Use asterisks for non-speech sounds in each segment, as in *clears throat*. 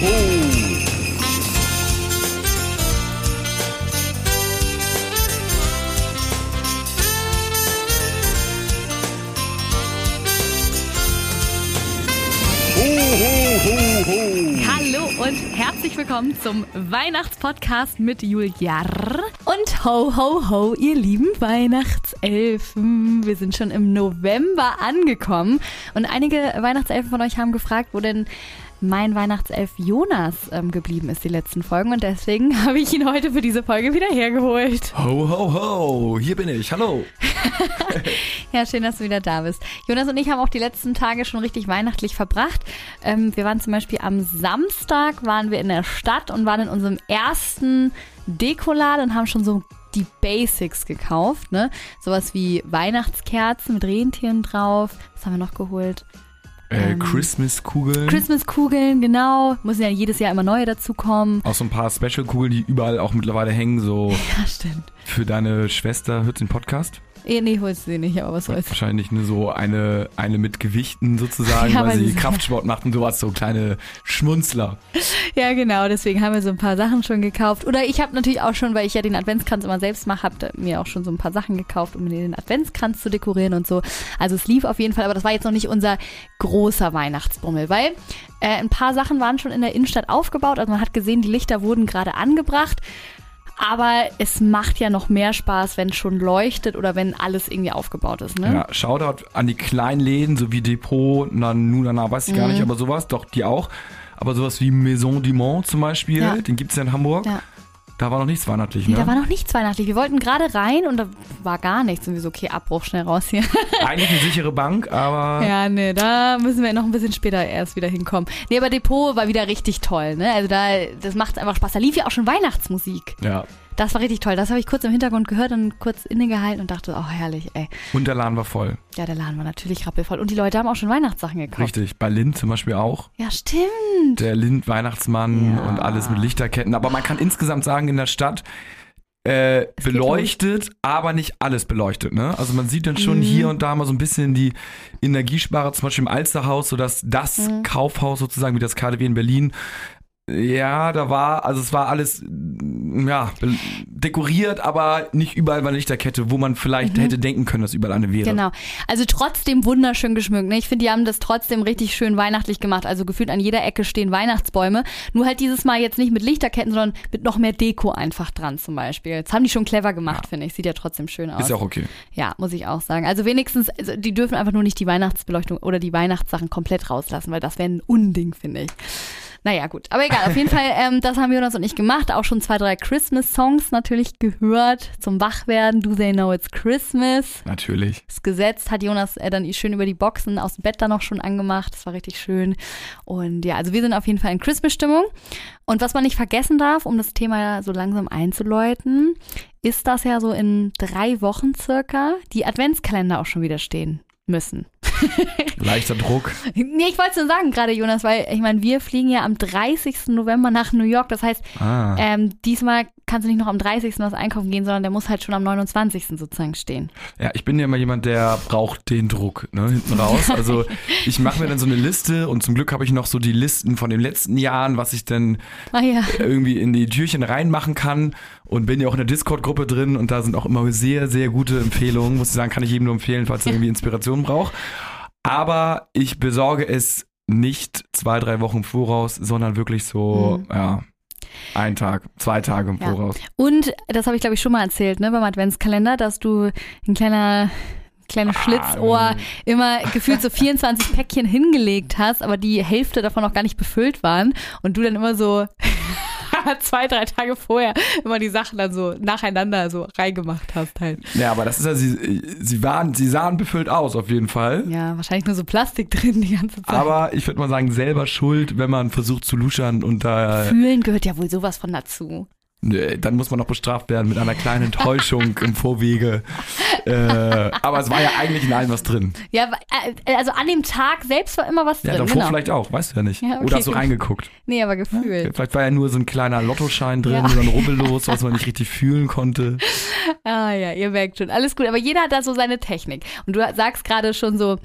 ho. Hallo und herzlich willkommen zum Weihnachtspodcast mit Julia und ho ho ho, ihr lieben Weihnachtselfen. Wir sind schon im November angekommen und einige Weihnachtselfen von euch haben gefragt, wo denn mein Weihnachtself Jonas ähm, geblieben ist die letzten Folgen und deswegen *laughs* habe ich ihn heute für diese Folge wieder hergeholt. Ho, ho, ho. Hier bin ich. Hallo. *laughs* Ja, schön, dass du wieder da bist. Jonas und ich haben auch die letzten Tage schon richtig weihnachtlich verbracht. Ähm, wir waren zum Beispiel am Samstag, waren wir in der Stadt und waren in unserem ersten Dekoladen und haben schon so die Basics gekauft, ne? Sowas wie Weihnachtskerzen mit Rentieren drauf. Was haben wir noch geholt? Äh, Ähm, Christmas-Kugeln. Christmas-Kugeln, genau. Müssen ja jedes Jahr immer neue dazukommen. auch so ein paar Special-Kugeln, die überall auch mittlerweile hängen, so *laughs* Ja, stimmt. für deine Schwester. Hört den Podcast? Eh, nee, holst du sie nicht, aber was soll's. Wahrscheinlich nur so eine, eine mit Gewichten sozusagen, *laughs* Ja, weil sie Kraftsport macht und sowas, so kleine Schmunzler. *laughs* Ja, genau, deswegen haben wir so ein paar Sachen schon gekauft. Oder ich habe natürlich auch schon, weil ich ja den Adventskranz immer selbst mache, habe mir auch schon so ein paar Sachen gekauft, um den Adventskranz zu dekorieren und so. Also es lief auf jeden Fall, aber das war jetzt noch nicht unser großer Weihnachtsbummel, weil äh, ein paar Sachen waren schon in der Innenstadt aufgebaut. Also man hat gesehen, die Lichter wurden gerade angebracht. Aber es macht ja noch mehr Spaß, wenn es schon leuchtet oder wenn alles irgendwie aufgebaut ist, ne? Ja, Shoutout an die kleinen Läden, so wie Depot, Nanunana, weiß ich gar Mhm. nicht, aber sowas, doch, die auch. Aber sowas wie Maison du Monde zum Beispiel, Ja. den gibt's ja in Hamburg. Ja. Da war noch nichts weihnachtlich, Nee, ne? da war noch nichts weihnachtlich. Wir wollten gerade rein und da war gar nichts. Und wir so, okay, Abbruch, schnell raus hier. *laughs* Eigentlich eine sichere Bank, aber Ja, nee, da müssen wir noch ein bisschen später erst wieder hinkommen. Nee, aber Depot war wieder richtig toll, ne? Also da, das macht einfach Spaß. Da lief ja auch schon Weihnachtsmusik. ja. Das war richtig toll. Das habe ich kurz im Hintergrund gehört und kurz innegehalten und dachte, oh herrlich, ey. Und der Laden war voll. Ja, der Laden war natürlich rappelvoll. Und die Leute haben auch schon Weihnachtssachen gekauft. Richtig. Bei Lind zum Beispiel auch. Ja, stimmt. Der Lind-Weihnachtsmann Ja. und alles mit Lichterketten. Aber man kann insgesamt sagen, in der Stadt äh, beleuchtet, aber nicht alles beleuchtet. Ne? Also man sieht dann schon Mhm. hier und da mal so ein bisschen die Energiesparer, zum Beispiel im Alsterhaus, so dass das Mhm. Kaufhaus sozusagen wie das KDW in Berlin. Ja, da war, also es war alles, mm, ja, dekoriert, aber nicht überall war Lichterkette, wo man vielleicht hätte denken können, dass überall eine wäre. Mhm. Genau. Also trotzdem wunderschön geschmückt. Ne? Ich finde, die haben das trotzdem richtig schön weihnachtlich gemacht. Also gefühlt an jeder Ecke stehen Weihnachtsbäume. Nur halt dieses Mal jetzt nicht mit Lichterketten, sondern mit noch mehr Deko einfach dran zum Beispiel. Das haben die schon clever gemacht, finde ich. Sieht ja trotzdem schön aus. Ist ja auch okay. Ja, muss ich auch sagen. Also wenigstens, also die dürfen einfach nur nicht die Weihnachtsbeleuchtung oder die Weihnachtssachen komplett rauslassen, weil das wäre ein Unding, finde ich. Naja, gut. Aber egal, auf jeden Fall, ähm, das haben Jonas und ich gemacht. Auch schon zwei, drei Christmas-Songs natürlich gehört zum Wachwerden. Do They Know It's Christmas. Natürlich. Das gesetzt hat Jonas äh, dann schön über die Boxen aus dem Bett dann noch schon angemacht. Das war richtig schön. Und ja, also wir sind auf jeden Fall in Christmas-Stimmung. Und was man nicht vergessen darf, um das Thema so langsam einzuläuten, ist, dass ja so in drei Wochen circa die Adventskalender auch schon wieder stehen müssen. *laughs* Leichter Druck. Nee, ich wollte es nur sagen gerade, Jonas, weil ich meine, wir fliegen ja am 30. November nach New York. Das heißt, Ah. ähm, diesmal kannst du nicht noch am 30. was einkaufen gehen, sondern der muss halt schon am 29. sozusagen stehen. Ja, ich bin ja immer jemand, der braucht den Druck, ne, hinten raus. Also *laughs* ich mache mir dann so eine Liste und zum Glück habe ich noch so die Listen von den letzten Jahren, was ich dann Ah ja. irgendwie in die Türchen reinmachen kann und bin ja auch in der Discord-Gruppe drin und da sind auch immer sehr, sehr gute Empfehlungen. Muss ich sagen, kann ich jedem nur empfehlen, falls er irgendwie Inspiration braucht. Aber ich besorge es nicht zwei, drei Wochen im Voraus, sondern wirklich so, Mhm. ja, ein Tag, zwei Tage im Ja. Voraus. Und das habe ich, glaube ich, schon mal erzählt, ne, beim Adventskalender, dass du ein kleiner kleines Schlitzohr immer gefühlt so 24 Päckchen hingelegt hast, aber die Hälfte davon noch gar nicht befüllt waren und du dann immer so *laughs* zwei, drei Tage vorher immer die Sachen dann so nacheinander so reingemacht hast halt. Ja, aber das ist ja, sie, sie waren, sie sahen befüllt aus, auf jeden Fall. Ja, wahrscheinlich nur so Plastik drin die ganze Zeit. Aber ich würde mal sagen, selber schuld, wenn man versucht zu luschern und da, Fühlen gehört ja wohl sowas von dazu. Nö, dann muss man noch bestraft werden mit einer kleinen Enttäuschung im Vorwege. Äh, aber es war ja eigentlich in allem was drin. Ja, äh, also an dem Tag selbst war immer was Ja, drin. davor Genau. vielleicht auch, weißt du ja nicht. Ja, okay, Oder hast du reingeguckt? Nee, aber gefühlt. Vielleicht war ja nur so ein kleiner Lottoschein drin Ja. oder ein Rubbellos, was man nicht richtig fühlen konnte. Ah ja, ihr merkt schon. Alles gut. Aber jeder hat da so seine Technik. Und du sagst gerade schon so,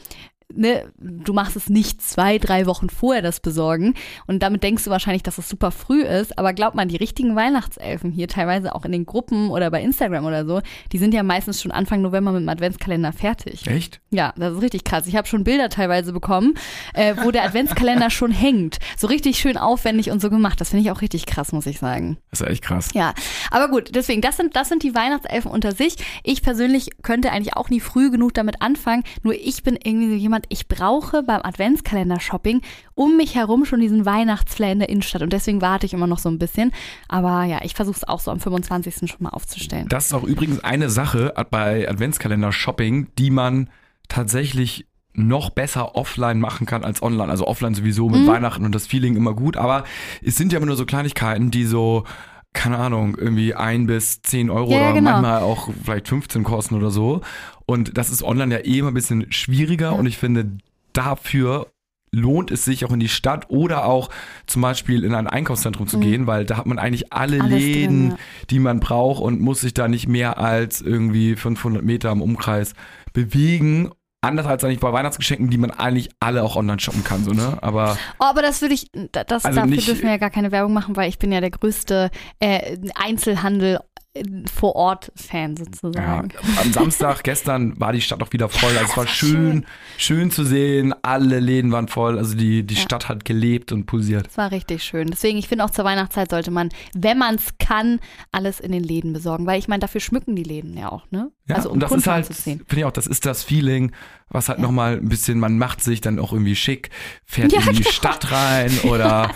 ne, du machst es nicht zwei, drei Wochen vorher das besorgen. Und damit denkst du wahrscheinlich, dass es super früh ist. Aber glaub mal, die richtigen Weihnachtselfen hier, teilweise auch in den Gruppen oder bei Instagram oder so, die sind ja meistens schon Anfang November mit dem Adventskalender fertig. Echt? Ja, das ist richtig krass. Ich habe schon Bilder teilweise bekommen, äh, wo der Adventskalender *laughs* schon hängt. So richtig schön aufwendig und so gemacht. Das finde ich auch richtig krass, muss ich sagen. Das ist echt krass. Ja, aber gut, deswegen, das sind, das sind die Weihnachtselfen unter sich. Ich persönlich könnte eigentlich auch nie früh genug damit anfangen. Nur ich bin irgendwie so jemand, ich brauche beim Adventskalender-Shopping um mich herum schon diesen Weihnachtsflair in der Innenstadt. Und deswegen warte ich immer noch so ein bisschen. Aber ja, ich versuche es auch so am 25. schon mal aufzustellen. Das ist auch übrigens eine Sache bei Adventskalender-Shopping, die man tatsächlich noch besser offline machen kann als online. Also offline sowieso mit Mhm. Weihnachten und das Feeling immer gut. Aber es sind ja immer nur so Kleinigkeiten, die so, keine Ahnung, irgendwie ein bis zehn Euro Ja, oder genau. manchmal auch vielleicht 15 kosten oder so. Und das ist online ja eh immer ein bisschen schwieriger. Ja. Und ich finde, dafür lohnt es sich auch in die Stadt oder auch zum Beispiel in ein Einkaufszentrum zu Mhm. gehen, weil da hat man eigentlich alle Alles drin, Läden, ja. die man braucht und muss sich da nicht mehr als irgendwie 500 Meter im Umkreis bewegen. Anders als eigentlich bei Weihnachtsgeschenken, die man eigentlich alle auch online shoppen kann, so, ne? Aber Oh, aber das würde ich, da- das, Also dafür nicht- dürfen wir ja gar keine Werbung machen, weil ich bin ja der größte äh, Einzelhandel äh, vor Ort Fan ja, sozusagen. am Samstag *laughs* gestern war die Stadt auch wieder voll. Also es war schön, schön zu sehen. Alle Läden waren voll. Also die, die Ja. Stadt hat gelebt und pulsiert. Das war richtig schön. Deswegen, ich finde auch zur Weihnachtszeit sollte man, wenn man es kann, alles in den Läden besorgen. Weil ich meine, dafür schmücken die Läden ja auch, ne? Ja, also um und das Kunden ist halt, finde ich auch, das ist das Feeling, was halt Ja. nochmal ein bisschen, man macht sich dann auch irgendwie schick, fährt Ja, in die genau. Stadt rein *laughs* oder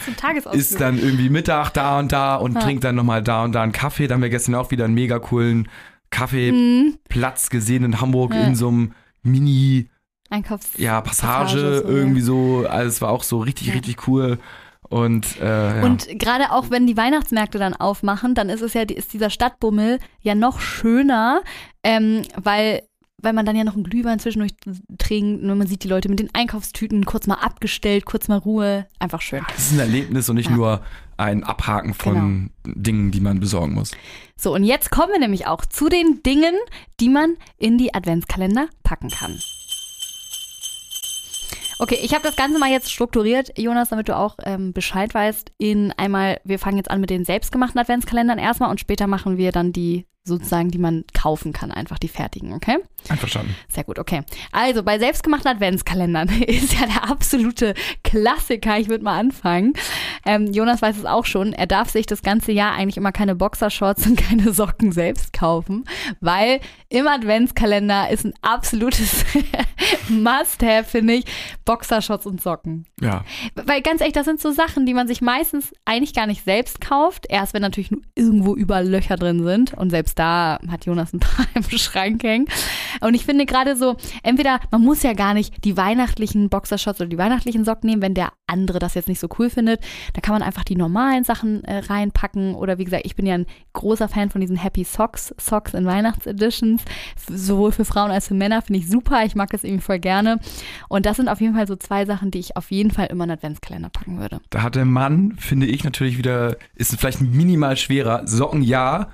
ist dann irgendwie Mittag da und da und Ja. trinkt dann nochmal da und da einen Kaffee. Da haben wir gestern auch wieder einen mega coolen Kaffeeplatz Mhm. gesehen in Hamburg Ja. in so einem Mini, Einkaufs. ja, Passage, Passage, so, irgendwie so. Also es war auch so richtig, richtig cool. Und, äh, ja. Und gerade auch wenn die Weihnachtsmärkte dann aufmachen, dann ist es ja, ist dieser Stadtbummel ja noch schöner, ähm, weil, weil man dann ja noch einen Glühwein zwischendurch trinkt und man sieht die Leute mit den Einkaufstüten kurz mal abgestellt, kurz mal Ruhe. Einfach schön. es ist ein Erlebnis und nicht Ja. nur ein Abhaken von Dingen, die man besorgen muss. So, und jetzt kommen wir nämlich auch zu den Dingen, die man in die Adventskalender packen kann. Okay, ich habe das Ganze mal jetzt strukturiert, Jonas, damit du auch ähm, Bescheid weißt. In einmal, wir fangen jetzt an mit den selbstgemachten Adventskalendern erstmal und später machen wir dann die sozusagen, die man kaufen kann, einfach die fertigen, okay? Einverstanden. Sehr gut, okay. Also bei selbstgemachten Adventskalendern *laughs* ist ja der absolute Klassiker. Ich würde mal anfangen. Ähm, Jonas weiß es auch schon. Er darf sich das ganze Jahr eigentlich immer keine Boxershorts und *laughs* keine Socken selbst kaufen, weil im Adventskalender ist ein absolutes *laughs* Must-have, finde ich, Boxershorts und Socken. Ja. Weil ganz ehrlich, das sind so Sachen, die man sich meistens eigentlich gar nicht selbst kauft. Erst wenn natürlich nur irgendwo überall Löcher drin sind. Und selbst da hat Jonas ein paar *laughs* im Schrank hängen. Und ich finde gerade so, entweder man muss ja gar nicht die weihnachtlichen Boxershorts oder die weihnachtlichen Socken nehmen, wenn der andere das jetzt nicht so cool findet. Da kann man einfach die normalen Sachen äh, reinpacken. Oder wie gesagt, ich bin ja ein großer Fan von diesen Happy Socks, Socks in Weihnachtseditions. Sowohl für Frauen als für Männer finde ich super. Ich mag das irgendwie voll gerne. Und das sind auf jeden Fall so zwei Sachen, die ich auf jeden Fall immer in Adventskalender packen würde. Da hat der Mann, finde ich natürlich wieder, ist vielleicht minimal schwerer. Socken ja,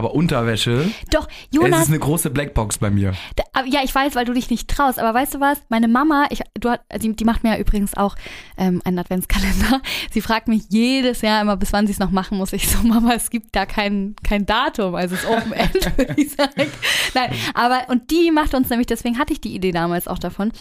aber Unterwäsche, Doch, es Jonas, ist eine große Blackbox bei mir. da, ja, ich weiß, weil du dich nicht traust, aber weißt du was? Meine Mama, ich, du die, die macht mir ja übrigens auch ähm, einen Adventskalender. *laughs* Sie fragt mich jedes Jahr immer, bis wann sie es noch machen muss. Ich so, *laughs* Mama, es gibt da kein, kein Datum, also es ist Open End, *laughs* würde ich sagen. Nein, aber und die macht uns nämlich, deswegen hatte ich die Idee damals auch davon,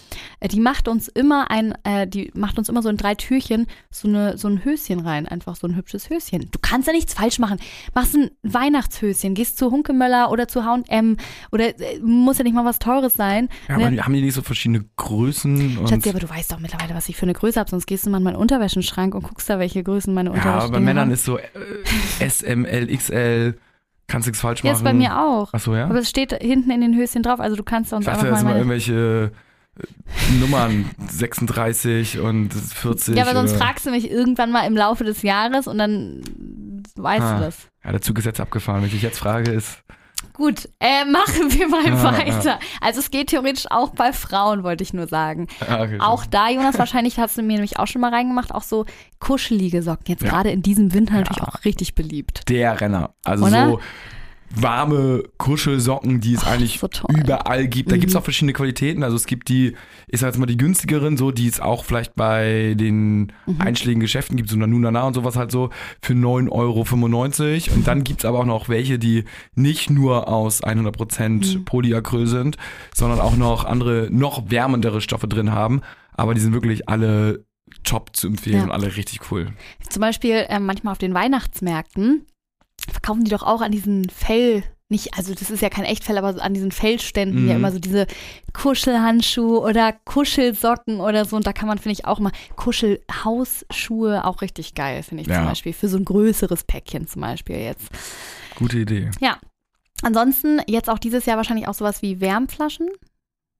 äh, die macht uns immer ein, äh, die macht uns immer so in drei Türchen so, eine, so ein Höschen rein, einfach so ein hübsches Höschen. Du kannst ja nichts falsch machen. Machst ein Weihnachtshöschen, gehst zu Hunkemöller oder zu H&M oder äh, muss ja nicht mal was Teures sein. Ja, ne? aber haben die nicht so verschiedene Größen? Schatzi, aber du weißt doch mittlerweile, was ich für eine Größe habe, sonst gehst du mal in meinen Unterwäschenschrank und guckst da, welche Größen meine ja, Unterwäsche bei Männern ist so äh, S, M, L, XL, kannst nichts falsch Ja, machen. ist bei mir auch. Achso, ja? Aber es steht hinten in den Höschen drauf, also du kannst Ich uns dachte einfach mal mal irgendwelche äh, Nummern *laughs* 36 und 40. Ja, aber sonst fragst du mich irgendwann mal im Laufe des Jahres und dann weißt Ah. du das. Ja, ist jetzt abgefahren. Wenn ich jetzt frage, ist. Gut, äh, machen wir mal Ja, weiter. Also es geht theoretisch auch bei Frauen, wollte ich nur sagen. Ah, okay, Auch da, Jonas, *laughs* wahrscheinlich hast du mir nämlich auch schon mal reingemacht, auch so kuschelige Socken. Jetzt Ja. gerade in diesem Winter natürlich Ja. auch richtig beliebt. der Renner. Also Oder? so warme Kuschelsocken, die es Oh, eigentlich so überall gibt. Da gibt es Mhm. auch verschiedene Qualitäten. Also es gibt die, ich sag jetzt mal die günstigeren, so die es auch vielleicht bei den Mhm. einschlägigen Geschäften gibt, so Nanunana und sowas halt so für 9,95 Euro. Und dann gibt es aber auch noch welche, die nicht nur aus 100% Mhm. Polyacryl sind, sondern auch noch andere, noch wärmendere Stoffe drin haben. Aber die sind wirklich alle top zu empfehlen Ja. und alle richtig cool. Zum Beispiel ähm, manchmal auf den Weihnachtsmärkten verkaufen die doch auch an diesen Fell, nicht, also das ist ja kein Echtfell, aber so an diesen Fellständen ja Mhm. immer so diese Kuschelhandschuhe oder Kuschelsocken oder so. Und da kann man, finde ich, auch mal Kuschelhausschuhe auch richtig geil, finde ich Ja. zum Beispiel. Für so ein größeres Päckchen zum Beispiel jetzt. Gute Idee. Ansonsten jetzt auch dieses Jahr wahrscheinlich auch sowas wie Wärmflaschen,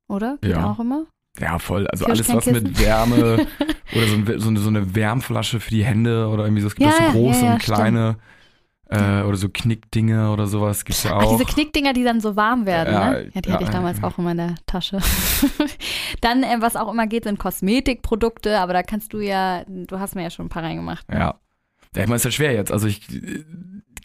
oder? Geht Ja. auch immer. Ja, voll. Also alles, was mit. Wärme *laughs* oder so, ein, so, eine, so eine Wärmflasche für die Hände oder irgendwie so. Es gibt Ja, auch so ja, große ja, ja, und kleine äh, oder so Knickdinge oder sowas gibt's ja Ach, auch. diese Knickdinger, die dann so warm werden, Ja, ne? Ja, die ja, hatte ich damals ja. auch in der Tasche. *laughs* dann, äh, was auch immer geht, sind Kosmetikprodukte, aber da kannst du ja, du hast mir ja schon ein paar reingemacht. ja. Ja, ich meine, ist ja schwer jetzt. Also ich äh,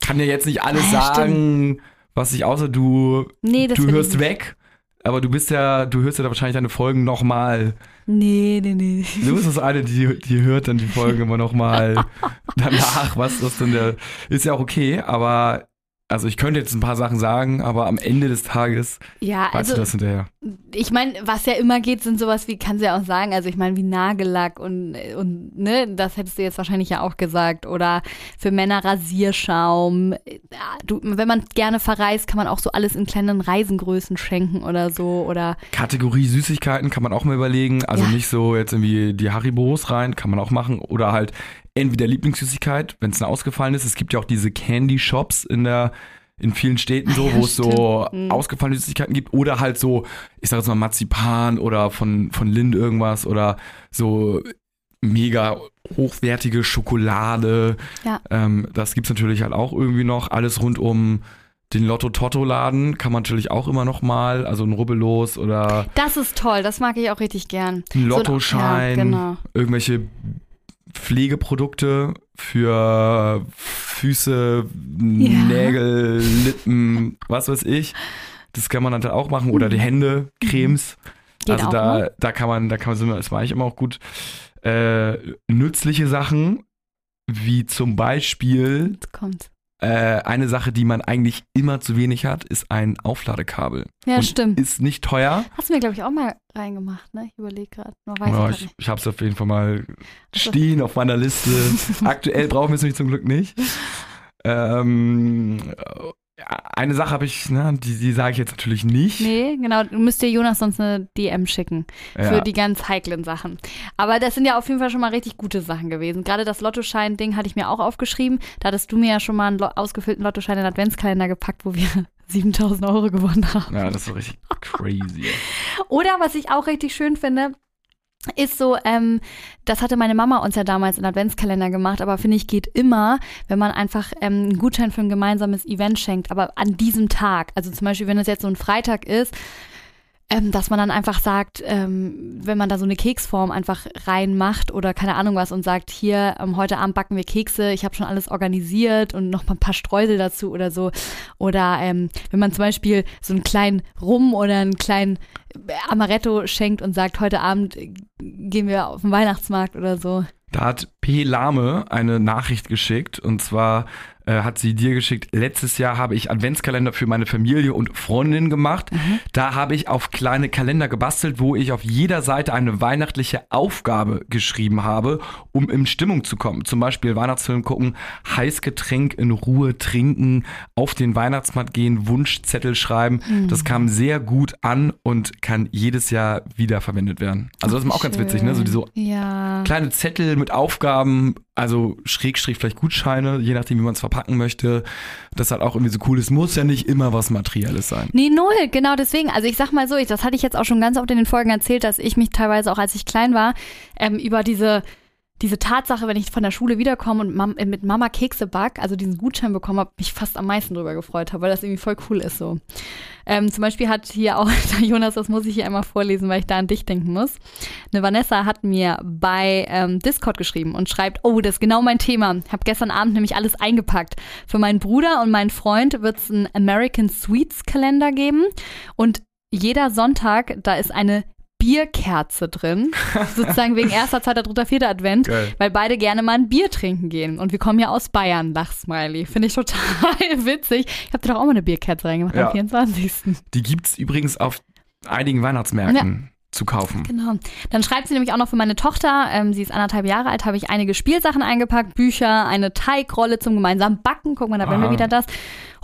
kann ja jetzt nicht alles ja, sagen, was ich außer du, Nee, du hörst weg. Aber du bist ja, du hörst ja da wahrscheinlich deine Folgen nochmal. Nee, nee, nee. Du bist das eine, die, die hört dann die Folgen immer nochmal *laughs* danach, was das denn der. Ist ja auch okay, aber also ich könnte jetzt ein paar Sachen sagen, aber am Ende des Tages Ja, weißt du also das hinterher. Ich meine, was ja immer geht, sind sowas wie, kannst du ja auch sagen, also ich meine, wie Nagellack und, und ne, das hättest du jetzt wahrscheinlich ja auch gesagt. Oder für Männer Rasierschaum. Ja, du, wenn man gerne verreist, kann man auch so alles in kleinen Reisengrößen schenken oder so. Oder Kategorie Süßigkeiten kann man auch mal überlegen. Also Ja. nicht so jetzt irgendwie die Haribos rein, kann man auch machen. Oder halt entweder Lieblingssüßigkeit, wenn es eine ausgefallen ist. Es gibt ja auch diese Candy Shops in der in vielen Städten so, Ah ja, wo es so. Mhm. ausgefallene Süßigkeiten gibt. Oder halt so, ich sag jetzt mal Marzipan oder von, von Lind irgendwas oder so mega hochwertige Schokolade. Ja. Ähm, das gibt's natürlich halt auch irgendwie noch. Alles rund um den Lotto-Totto-Laden kann man natürlich auch immer noch mal, also ein Rubbellos oder das ist toll, das mag ich auch richtig gern. ein So- Lottoschein, Ja, genau. irgendwelche Pflegeprodukte für Füße, Nägel, Lippen, was weiß ich. Das kann man dann halt auch machen. Oder die Hände, Cremes. Geht also da, ne? da kann man, da kann man, das mache ich immer auch gut. Äh, nützliche Sachen, wie zum Beispiel Jetzt kommt. Äh, eine Sache, die man eigentlich immer zu wenig hat, ist ein Aufladekabel. Ja, Und stimmt. Ist nicht teuer. Hast du mir, glaube ich, auch mal reingemacht, ne? Ich überlege gerade. Ja, ich ich habe es auf jeden Fall mal Also- stehen auf meiner Liste. *laughs* Aktuell brauchen wir es nämlich zum Glück nicht. Ähm, eine Sache habe ich, ne, die, die sage ich jetzt natürlich nicht. Nee, genau. Du müsst dir Jonas sonst eine DM schicken. ja. Für die ganz heiklen Sachen. Aber das sind ja auf jeden Fall schon mal richtig gute Sachen gewesen. Gerade das Lottoschein-Ding hatte ich mir auch aufgeschrieben. Da hattest du mir ja schon mal einen ausgefüllten Lottoschein in den Adventskalender gepackt, wo wir *laughs* 7000 Euro gewonnen haben. ja, das ist richtig *laughs* crazy. Oder was ich auch richtig schön finde, ist so, ähm, das hatte meine Mama uns ja damals in Adventskalender gemacht, aber finde ich, geht immer, wenn man einfach ähm, einen Gutschein für ein gemeinsames Event schenkt, aber an diesem Tag. Also zum Beispiel, wenn es jetzt so ein Freitag ist, ähm, dass man dann einfach sagt, ähm, wenn man da so eine Keksform einfach reinmacht oder keine Ahnung was und sagt, hier, ähm, heute Abend backen wir Kekse, ich habe schon alles organisiert und noch mal ein paar Streusel dazu oder so. Oder ähm, wenn man zum Beispiel so einen kleinen Rum oder einen kleinen Amaretto schenkt und sagt, heute Abend äh, gehen wir auf den Weihnachtsmarkt oder so. Da hat P. Lame eine Nachricht geschickt und zwar äh, hat sie dir geschickt, letztes Jahr habe ich Adventskalender für meine Familie und Freundinnen gemacht. Da habe ich auf kleine Kalender gebastelt, wo ich auf jeder Seite eine weihnachtliche Aufgabe geschrieben habe, um in Stimmung zu kommen. Zum Beispiel Weihnachtsfilm gucken, Heißgetränk in Ruhe trinken, auf den Weihnachtsmarkt gehen, Wunschzettel schreiben. Das kam sehr gut an und kann jedes Jahr wieder verwendet werden. Also das ist auch ganz witzig, ne? So so Ja. kleine Zettel mit Aufgaben, also Schrägstrich vielleicht Gutscheine, je nachdem, wie man es verpacken möchte. Das halt auch irgendwie so cool ist. Muss ja nicht immer was Materielles sein. Nee, null, genau deswegen. Also ich sag mal so, ich, das hatte ich jetzt auch schon ganz oft in den Folgen erzählt, dass ich mich teilweise auch, als ich klein war, ähm, über diese, diese Tatsache, wenn ich von der Schule wiederkomme und Mam äh, mit Mama Kekse back, also diesen Gutschein bekommen habe, mich fast am meisten drüber gefreut habe, weil das irgendwie voll cool ist so. Ähm, zum Beispiel hat hier auch, *laughs* Jonas, das muss ich hier einmal vorlesen, weil ich da an dich denken muss. Eine Vanessa hat mir bei ähm, Discord geschrieben und schreibt, oh, das ist genau mein Thema. Ich habe gestern Abend nämlich alles eingepackt. Für meinen Bruder und meinen Freund wird es einen American Sweets Kalender geben und jeder Sonntag, da ist eine Bierkerze drin. *laughs* Sozusagen wegen erster, zweiter, dritter, vierter Advent, Geil. weil beide gerne mal ein Bier trinken gehen. Und wir kommen ja aus Bayern, Lachsmiley. Finde ich total *laughs* witzig. Ich habe dir doch auch mal eine Bierkerze reingemacht Ja. am 24. Die gibt's übrigens auf einigen Weihnachtsmärkten zu kaufen. Genau. Dann schreibt sie nämlich auch noch für meine Tochter, ähm, sie ist anderthalb Jahre alt, habe ich einige Spielsachen eingepackt, Bücher, eine Teigrolle zum gemeinsamen Backen, guck mal, da wären wir Aha. wieder das,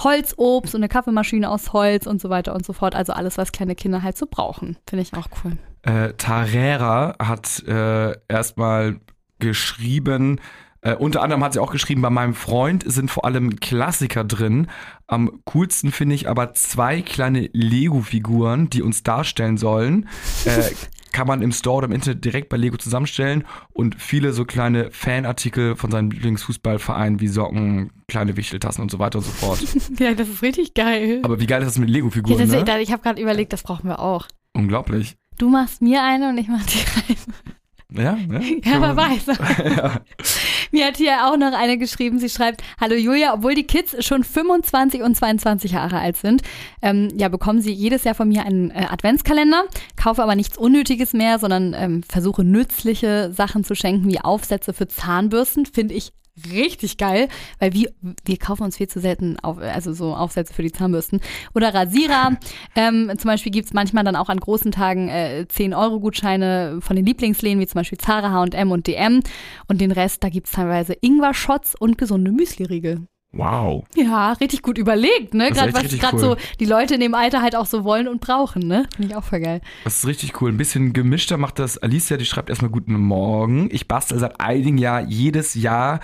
Holzobst und eine Kaffeemaschine aus Holz und so weiter und so fort. Also alles, was kleine Kinder halt so brauchen. Finde ich auch cool. Äh, Tarera hat äh, erstmal geschrieben, äh, unter anderem hat sie auch geschrieben, bei meinem Freund sind vor allem Klassiker drin. Am coolsten finde ich aber zwei kleine Lego-Figuren, die uns darstellen sollen. Äh, *laughs* kann man im Store oder im Internet direkt bei Lego zusammenstellen und viele so kleine Fanartikel von seinem Lieblingsfußballverein wie Socken, kleine Wichteltassen und so weiter und so fort. *laughs* Ja, das ist richtig geil. Aber wie geil ist das mit Ja, Lego-Figuren, das, ne? ich habe gerade überlegt, das brauchen wir auch. Unglaublich. Du machst mir eine und ich mach dir eine. Ja, ne? Ja, wer weiß. *laughs* Mir hat hier auch noch eine geschrieben, sie schreibt, Hallo Julia, obwohl die Kids schon 25 und 22 Jahre alt sind, ähm, ja, bekommen sie jedes Jahr von mir einen äh, Adventskalender, kaufe aber nichts Unnötiges mehr, sondern ähm, versuche nützliche Sachen zu schenken, wie Aufsätze für Zahnbürsten, finde ich richtig geil, weil wir, wir kaufen uns viel zu selten auf, also so Aufsätze für die Zahnbürsten. Oder Rasierer. *laughs* ähm, zum Beispiel gibt's manchmal dann auch an großen Tagen äh, 10-Euro-Gutscheine von den Lieblingsläden, wie zum Beispiel Zara, H&M und DM. Und den Rest, da gibt's teilweise Ingwer-Shots und gesunde Müsli-Riegel. Wow. Ja, richtig gut überlegt, ne? Gerade was gerade cool. so die Leute in dem Alter halt auch so wollen und brauchen, ne? Finde ich auch voll geil. Das ist richtig cool. Ein bisschen gemischter macht das Alicia, die schreibt erstmal Guten Morgen. Ich bastel seit einigen Jahr jedes Jahr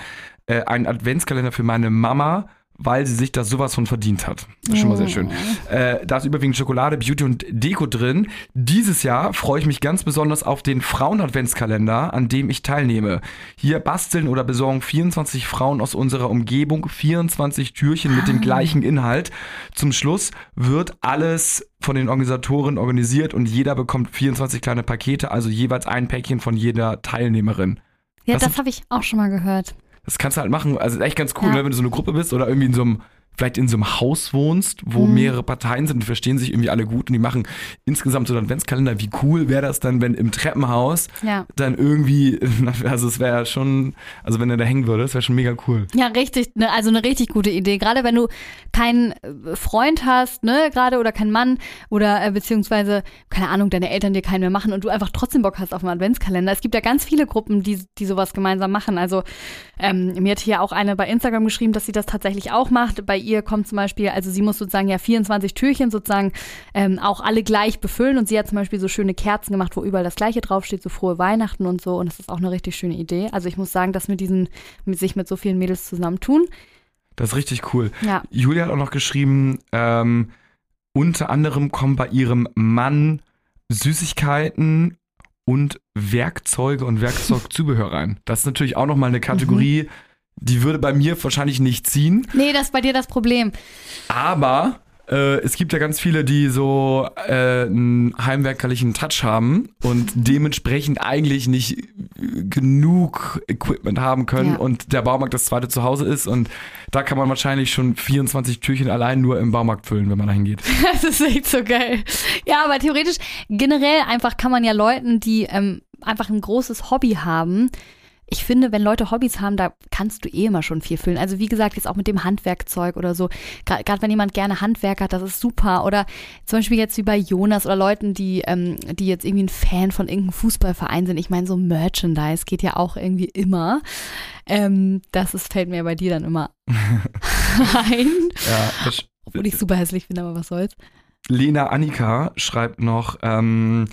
äh, einen Adventskalender für meine Mama, weil sie sich das sowas von verdient hat. Das ist schon mal sehr schön. Äh, da ist überwiegend Schokolade, Beauty und Deko drin. Dieses Jahr freue ich mich ganz besonders auf den Frauen-Adventskalender, an dem ich teilnehme. Hier basteln oder besorgen 24 Frauen aus unserer Umgebung 24 Türchen mit dem gleichen Inhalt. Zum Schluss wird alles von den Organisatoren organisiert und jeder bekommt 24 kleine Pakete, also jeweils ein Päckchen von jeder Teilnehmerin. Ja, Das das, habe ich auch schon mal gehört. Das kannst du halt machen. Also echt ganz cool, Ja. ne, wenn du so eine Gruppe bist oder irgendwie in so einem, vielleicht in so einem Haus wohnst, wo Mhm. mehrere Parteien sind, die verstehen sich irgendwie alle gut und die machen insgesamt so einen Adventskalender. Wie cool wäre das dann, wenn im Treppenhaus Ja. dann irgendwie, *laughs* also es wäre schon, also wenn er da hängen würde, das wäre schon mega cool. Ja, richtig, ne, also eine richtig gute Idee. Gerade wenn du keinen äh, Freund hast, ne, gerade oder keinen Mann oder äh, beziehungsweise, keine Ahnung, deine Eltern dir keinen mehr machen und du einfach trotzdem Bock hast auf einen Adventskalender. Es gibt ja ganz viele Gruppen, die, die sowas gemeinsam machen. Also ähm, mir hat hier auch eine bei Instagram geschrieben, dass sie das tatsächlich auch macht. Bei ihr kommt zum Beispiel, also sie muss sozusagen ja 24 Türchen sozusagen ähm, auch alle gleich befüllen und sie hat zum Beispiel so schöne Kerzen gemacht, wo überall das gleiche draufsteht, so frohe Weihnachten und so. Und das ist auch eine richtig schöne Idee. Also ich muss sagen, dass mit diesen, mit sich mit so vielen Mädels zusammentun. Das ist richtig cool. Ja. Julia hat auch noch geschrieben, ähm, unter anderem kommen bei ihrem Mann Süßigkeiten und Werkzeuge und *laughs* Werkzeugzubehör rein. Das ist natürlich auch nochmal eine Kategorie, die würde bei mir wahrscheinlich nicht ziehen. Nee, das ist bei dir das Problem. Aber äh, es gibt ja ganz viele, die so äh, einen heimwerkerlichen Touch haben und dementsprechend eigentlich nicht genug Equipment haben können Ja. und der Baumarkt das zweite Zuhause ist und da kann man wahrscheinlich schon 24 Türchen allein nur im Baumarkt füllen, wenn man da hingeht. *laughs* Das ist echt so geil. Ja, aber theoretisch, generell einfach kann man ja Leuten, die ähm, einfach ein großes Hobby haben, ich finde, wenn Leute Hobbys haben, da kannst du eh immer schon viel füllen. Also wie gesagt, jetzt auch mit dem Handwerkzeug oder so. Gerade wenn jemand gerne Handwerk hat, das ist super. Oder zum Beispiel jetzt wie bei Jonas oder Leuten, die, ähm, die jetzt irgendwie ein Fan von irgendeinem Fußballverein sind. Ich meine, so Merchandise geht ja auch irgendwie immer. Ähm, das ist, fällt mir bei dir dann immer *laughs* ein. Ja, das, Obwohl ich super hässlich finde, aber was soll's. Lena Annika schreibt noch, ähm,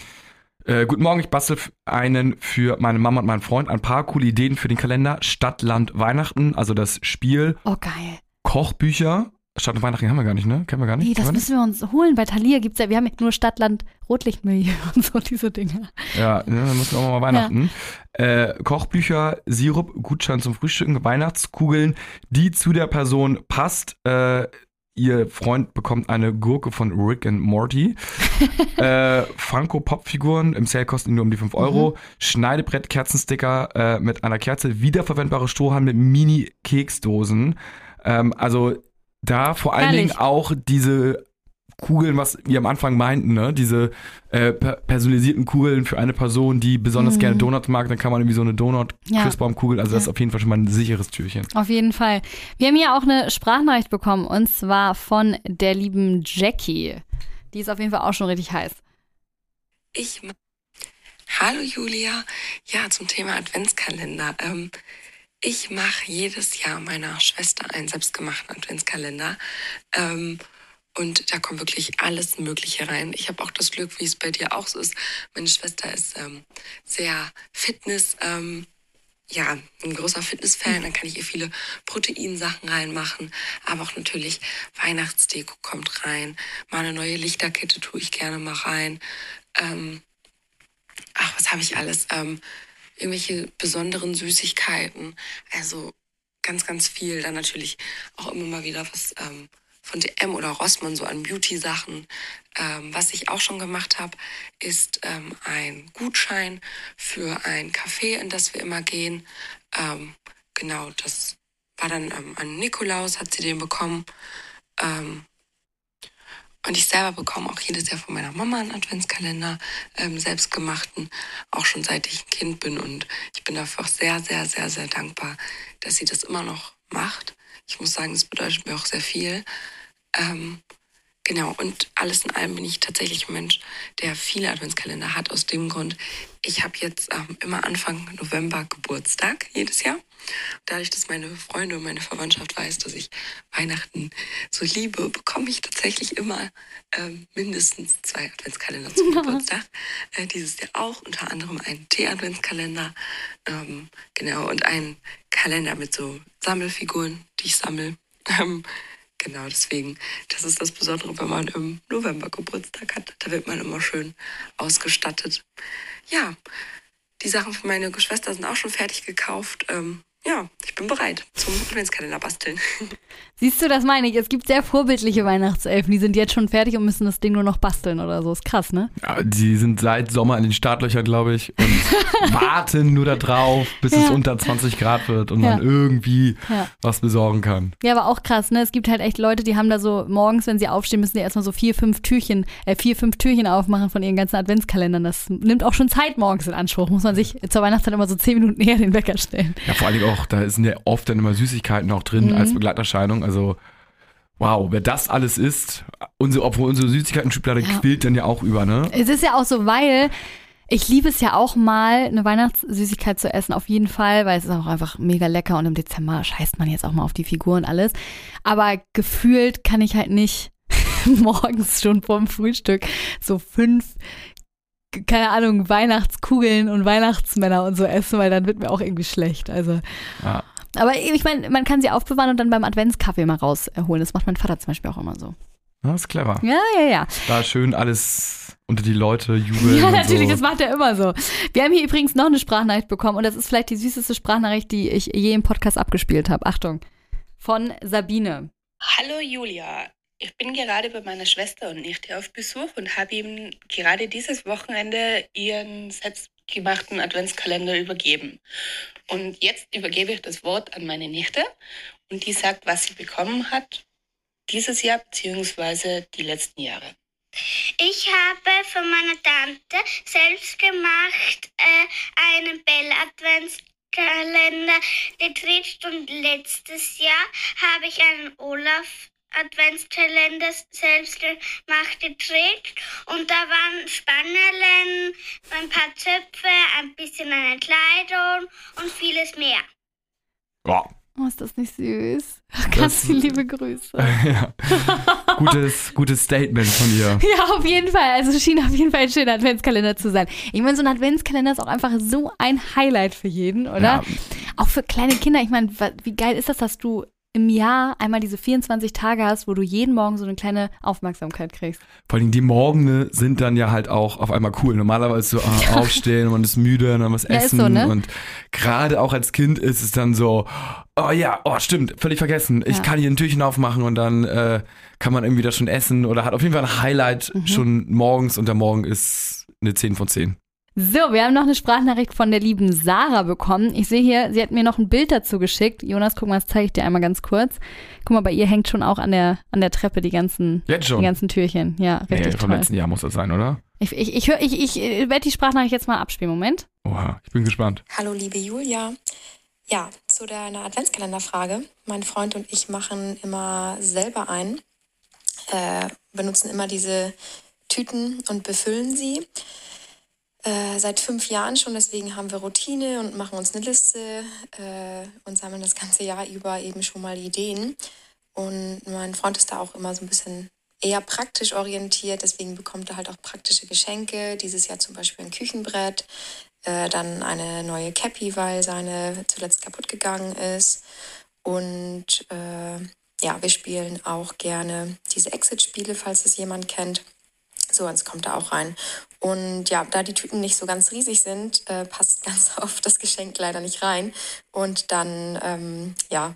äh, guten Morgen, ich bastel einen für meine Mama und meinen Freund. Ein paar coole Ideen für den Kalender. Stadt, Land, Weihnachten, also das Spiel. Oh, geil. Kochbücher. Stadt und Weihnachten haben wir gar nicht, ne? Kennen wir gar nicht. Nee, das müssen wir uns holen. Bei Thalia gibt's ja, wir haben ja nur Stadtland, Rotlichtmilieu *laughs* und so diese Dinge. Ja, ja, dann müssen wir auch mal Weihnachten. Äh, Kochbücher, Sirup, Gutschein zum Frühstücken, Weihnachtskugeln, die zu der Person passt. Äh, ihr Freund bekommt eine Gurke von Rick and Morty. *laughs* äh, Funko Pop-Figuren im Sale kosten nur um die 5 Euro. Mhm. Schneidebrett, Kerzensticker äh, mit einer Kerze, wiederverwendbare Strohhalme mit Mini-Keksdosen. Ähm, also da vor allen Herrlich. Dingen auch diese Kugeln, was wir am Anfang meinten, ne? diese äh, per personalisierten Kugeln für eine Person, die besonders Mhm. gerne Donuts mag, dann kann man irgendwie so eine Donut-Christbaum-Kugel, also das ist auf jeden Fall schon mal ein sicheres Türchen. Auf jeden Fall. Wir haben hier auch eine Sprachnachricht bekommen und zwar von der lieben Jackie. Die ist auf jeden Fall auch schon richtig heiß. Ich. Hallo Julia. Ja, zum Thema Adventskalender. Ähm, ich mache jedes Jahr meiner Schwester einen selbstgemachten Adventskalender. Ähm, und da kommt wirklich alles Mögliche rein. Ich habe auch das Glück, wie es bei dir auch so ist. Meine Schwester ist ähm, sehr Fitness, ähm, ja, ein großer Fitnessfan. Dann kann ich ihr viele Proteinsachen reinmachen. Aber auch natürlich Weihnachtsdeko kommt rein. Mal eine neue Lichterkette tue ich gerne mal rein. Ähm, ach, was habe ich alles? Ähm, irgendwelche besonderen Süßigkeiten. Also ganz, ganz viel. Dann natürlich auch immer mal wieder was ähm, von DM oder Rossmann so an Beauty-Sachen. Ähm, was ich auch schon gemacht habe, ist ähm, ein Gutschein für ein Café, in das wir immer gehen. Ähm, genau, das war dann ähm, an Nikolaus, hat sie den bekommen. Ähm, und ich selber bekomme auch jedes Jahr von meiner Mama einen Adventskalender, ähm, selbstgemachten, auch schon seit ich ein Kind bin. Und ich bin dafür auch sehr, sehr, sehr, sehr dankbar, dass sie das immer noch macht. Ich muss sagen, es bedeutet mir auch sehr viel. Ähm, genau, und alles in allem bin ich tatsächlich ein Mensch, der viele Adventskalender hat. Aus dem Grund, ich habe jetzt ähm, immer Anfang November Geburtstag jedes Jahr. Dadurch, dass meine Freunde und meine Verwandtschaft weiß, dass ich Weihnachten so liebe, bekomme ich tatsächlich immer ähm, mindestens zwei Adventskalender zum *laughs* Geburtstag. Äh, dieses Jahr auch, unter anderem einen Tee-Adventskalender. Ähm, genau, und einen Kalender mit so Sammelfiguren, die ich sammle. *laughs* Ähm, genau, deswegen, das ist das Besondere, wenn man im November Geburtstag hat. Da wird man immer schön ausgestattet. Ja, die Sachen für meine Geschwister sind auch schon fertig gekauft. Ähm, ja, ich bin bereit zum Adventskalender basteln. *laughs* Siehst du, das meine ich. Es gibt sehr vorbildliche Weihnachtselfen, die sind jetzt schon fertig und müssen das Ding nur noch basteln oder so. Ist krass, ne? Ja, die sind seit Sommer in den Startlöchern, glaube ich, und *laughs* warten nur darauf, bis es Ja. unter 20 Grad wird und Ja. man irgendwie Ja. was besorgen kann. Ja, aber auch krass, ne? Es gibt halt echt Leute, die haben da so morgens, wenn sie aufstehen, müssen die erstmal so vier, fünf Türchen, äh, vier, fünf Türchen aufmachen von ihren ganzen Adventskalendern. Das nimmt auch schon Zeit morgens in Anspruch. Muss man sich zur Weihnachtszeit immer so zehn Minuten eher den Wecker stellen. Ja, vor allen Dingen auch, da sind ja oft dann immer Süßigkeiten auch drin Mhm. als Begleiterscheinung. Also, wow, wer das alles isst, unsere, obwohl unsere Süßigkeiten-Schublade Ja. quillt dann ja auch über, ne? Es ist ja auch so, weil ich liebe es ja auch mal, eine Weihnachtssüßigkeit zu essen, auf jeden Fall, weil es ist auch einfach mega lecker und im Dezember scheißt man jetzt auch mal auf die Figur und alles. Aber gefühlt kann ich halt nicht *laughs* morgens schon vorm Frühstück so fünf, keine Ahnung, Weihnachtskugeln und Weihnachtsmänner und so essen, weil dann wird mir auch irgendwie schlecht. Also. Ja. Aber ich meine, man kann sie aufbewahren und dann beim Adventskaffee mal rausholen. Das macht mein Vater zum Beispiel auch immer so. Das ist clever. Ja, ja, ja. Da schön alles unter die Leute jubeln. Ja, und natürlich, so. das macht er immer so. Wir haben hier übrigens noch eine Sprachnachricht bekommen und das ist vielleicht die süßeste Sprachnachricht, die ich je im Podcast abgespielt habe. Achtung. Von Sabine. Hallo Julia, ich bin gerade bei meiner Schwester und Nichte auf Besuch und habe ihm gerade dieses Wochenende ihren selbstgemachten Adventskalender übergeben. Und jetzt übergebe ich das Wort an meine Nichte und die sagt, was sie bekommen hat dieses Jahr bzw. die letzten Jahre. Ich habe von meiner Tante selbst gemacht äh, einen Bell-Adventskalender gekriegt und letztes Jahr habe ich einen Olaf Adventskalender selbst gemacht gekriegt und da waren Spannerlen, ein paar Zöpfe, ein bisschen eine Kleidung und vieles mehr. Ja. Oh, ist das nicht süß? *laughs* Ganz Das- viele liebe Grüße. *laughs* ja. Gutes, gutes Statement von ihr. *laughs* Ja, auf jeden Fall. Also schien auf jeden Fall ein schöner Adventskalender zu sein. Ich meine, so ein Adventskalender ist auch einfach so ein Highlight für jeden, oder? Ja. Auch für kleine Kinder. Ich meine, wie geil ist das, dass du im Jahr einmal diese 24 Tage hast, wo du jeden Morgen so eine kleine Aufmerksamkeit kriegst. Vor allem die Morgene sind dann ja halt auch auf einmal cool. Normalerweise so ah, *laughs* aufstehen und man ist müde und dann was Ja, essen. so, ne? Und gerade auch als Kind ist es dann so, oh ja, oh stimmt, völlig vergessen. Ich Ja. kann hier ein Türchen aufmachen und dann äh, kann man irgendwie das schon essen oder hat auf jeden Fall ein Highlight Mhm. schon morgens und der Morgen ist eine 10 von 10. So, wir haben noch eine Sprachnachricht von der lieben Sarah bekommen. Ich sehe hier, sie hat mir noch ein Bild dazu geschickt. Jonas, guck mal, das zeige ich dir einmal ganz kurz. Guck mal, bei ihr hängt schon auch an der, an der Treppe die ganzen, Jetzt die schon. ganzen Türchen. Ja, Nee, richtig vom toll. letzten Jahr muss das sein, oder? Ich, ich, ich, hör- ich, ich äh, werde die Sprachnachricht jetzt mal abspielen. Moment. Oha, ich bin gespannt. Hallo liebe Julia. Ja, zu deiner Adventskalenderfrage. Mein Freund und ich machen immer selber ein, äh, benutzen immer diese Tüten und befüllen sie. Äh, seit fünf Jahren schon, deswegen haben wir Routine und machen uns eine Liste äh, und sammeln das ganze Jahr über eben schon mal Ideen. Und mein Freund ist da auch immer so ein bisschen eher praktisch orientiert, deswegen bekommt er halt auch praktische Geschenke. Dieses Jahr zum Beispiel ein Küchenbrett, äh, dann eine neue Cappy, weil seine zuletzt kaputt gegangen ist. Und äh, ja, wir spielen auch gerne diese Exit-Spiele, falls es jemand kennt. So, eins kommt da auch rein. Und ja, da die Tüten nicht so ganz riesig sind, äh, passt *laughs* ganz oft das Geschenk leider nicht rein. Und dann, ähm, ja,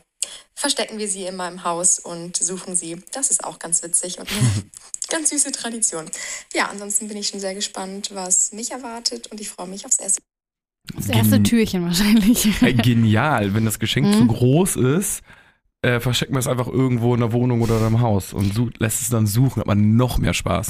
verstecken wir sie immer im Haus und suchen sie. Das ist auch ganz witzig und eine *laughs* ganz süße Tradition. Ja, ansonsten bin ich schon sehr gespannt, was mich erwartet und ich freue mich aufs erste. Das erste Gen- Türchen wahrscheinlich. *laughs* Äh, genial, wenn das Geschenk Mhm. zu groß ist, äh, versteckt man es einfach irgendwo in der Wohnung oder im Haus und lässt es dann suchen, hat man noch mehr Spaß.